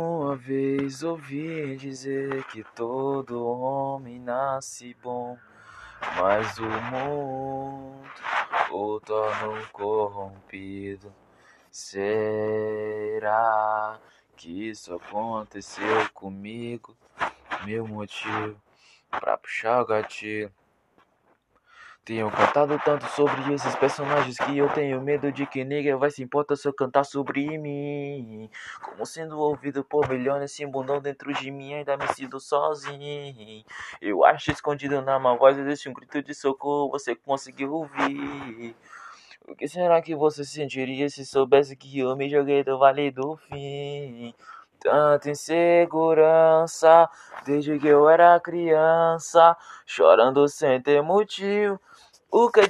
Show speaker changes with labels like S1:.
S1: Uma vez ouvi dizer que todo homem nasce bom, mas o mundo o torna corrompido. Será que isso aconteceu comigo? Meu motivo pra puxar o gatilho. Tenho cantado tanto sobre esses personagens que eu tenho medo de que ninguém vai se importar se eu cantar sobre mim. Como sendo ouvido por milhões, esse mundão dentro de mim ainda me sinto sozinho. Eu acho escondido na minha voz existe um grito de socorro, você conseguiu ouvir. O que será que você sentiria se soubesse que eu me joguei do vale do fim? Tanta insegurança desde que eu era criança, chorando sem ter motivo. O que